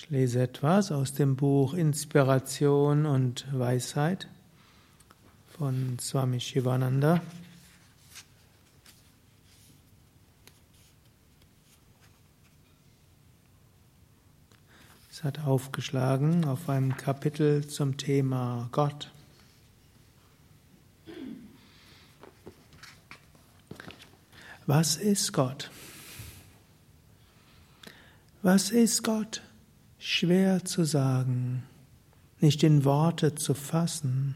Ich lese etwas aus dem Buch Inspiration und Weisheit von Swami Shivananda. Es hat aufgeschlagen auf einem Kapitel zum Thema Gott. Was ist Gott? Was ist Gott? Schwer zu sagen, nicht in Worte zu fassen,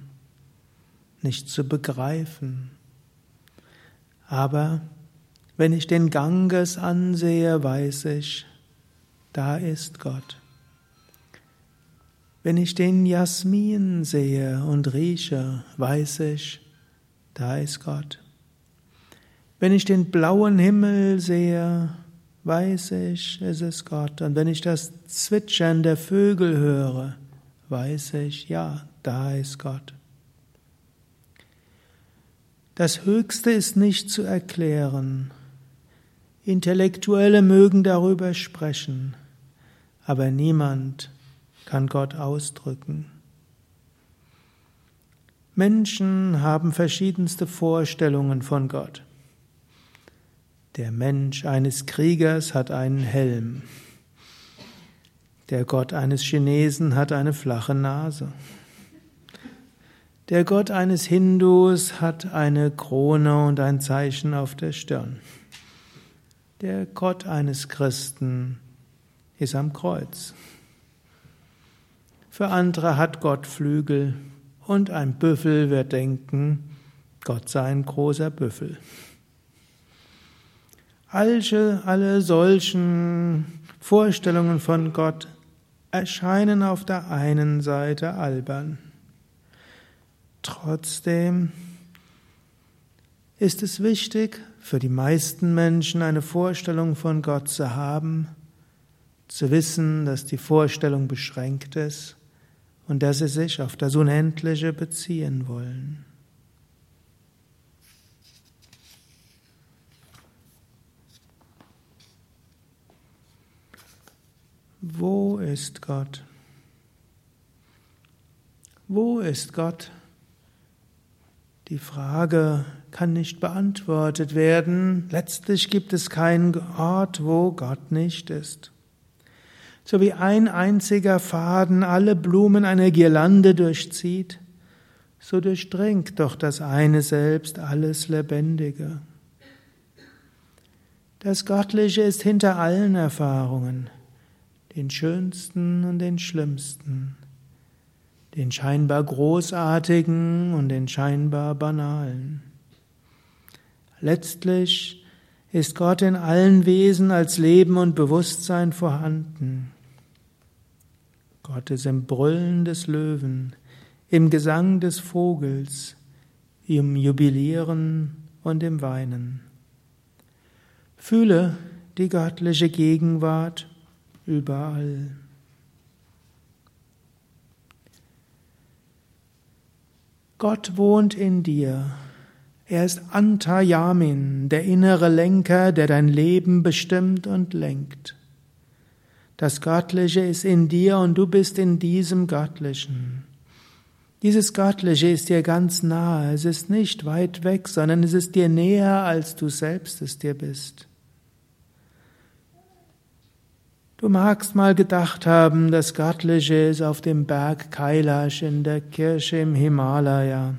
nicht zu begreifen. Aber wenn ich den Ganges ansehe, weiß ich, da ist Gott. Wenn ich den Jasmin sehe und rieche, weiß ich, da ist Gott. Wenn ich den blauen Himmel sehe, weiß ich, es ist Gott. Und wenn ich das Zwitschern der Vögel höre, weiß ich, ja, da ist Gott. Das Höchste ist nicht zu erklären. Intellektuelle mögen darüber sprechen, aber niemand kann Gott ausdrücken. Menschen haben verschiedenste Vorstellungen von Gott. Der Mensch eines Kriegers hat einen Helm. Der Gott eines Chinesen hat eine flache Nase. Der Gott eines Hindus hat eine Krone und ein Zeichen auf der Stirn. Der Gott eines Christen ist am Kreuz. Für andere hat Gott Flügel und ein Büffel wird denken, Gott sei ein großer Büffel. Alle, alle solchen Vorstellungen von Gott erscheinen auf der einen Seite albern. Trotzdem ist es wichtig, für die meisten Menschen eine Vorstellung von Gott zu haben, zu wissen, dass die Vorstellung beschränkt ist und dass sie sich auf das Unendliche beziehen wollen. Wo ist Gott? Wo ist Gott? Die Frage kann nicht beantwortet werden. Letztlich gibt es keinen Ort, wo Gott nicht ist. So wie ein einziger Faden alle Blumen einer Girlande durchzieht, so durchdringt doch das eine selbst alles Lebendige. Das Göttliche ist hinter allen Erfahrungen den schönsten und den schlimmsten, den scheinbar großartigen und den scheinbar banalen. Letztlich ist Gott in allen Wesen als Leben und Bewusstsein vorhanden. Gott ist im Brüllen des Löwen, im Gesang des Vogels, im Jubilieren und im Weinen. Fühle die göttliche Gegenwart überall. Gott wohnt in dir. Er ist Antayamin, der innere Lenker, der dein Leben bestimmt und lenkt. Das Göttliche ist in dir und du bist in diesem Göttlichen. Dieses Göttliche ist dir ganz nahe, es ist nicht weit weg, sondern es ist dir näher, als du selbst es dir bist. Du magst mal gedacht haben, das Göttliche ist auf dem Berg Kailash in der Kirche im Himalaya,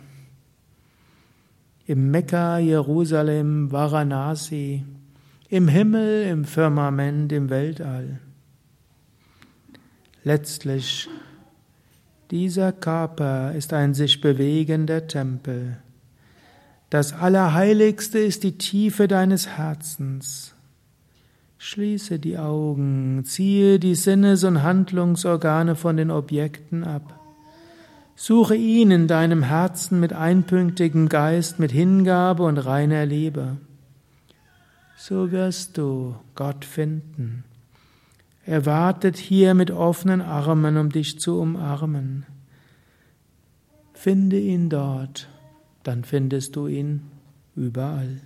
im Mekka, Jerusalem, Varanasi, im Himmel, im Firmament, im Weltall. Letztlich, dieser Körper ist ein sich bewegender Tempel. Das Allerheiligste ist die Tiefe deines Herzens. Schließe die Augen, ziehe die Sinnes- und Handlungsorgane von den Objekten ab. Suche ihn in deinem Herzen mit einpünktigem Geist, mit Hingabe und reiner Liebe. So wirst du Gott finden. Er wartet hier mit offenen Armen, um dich zu umarmen. Finde ihn dort, dann findest du ihn überall.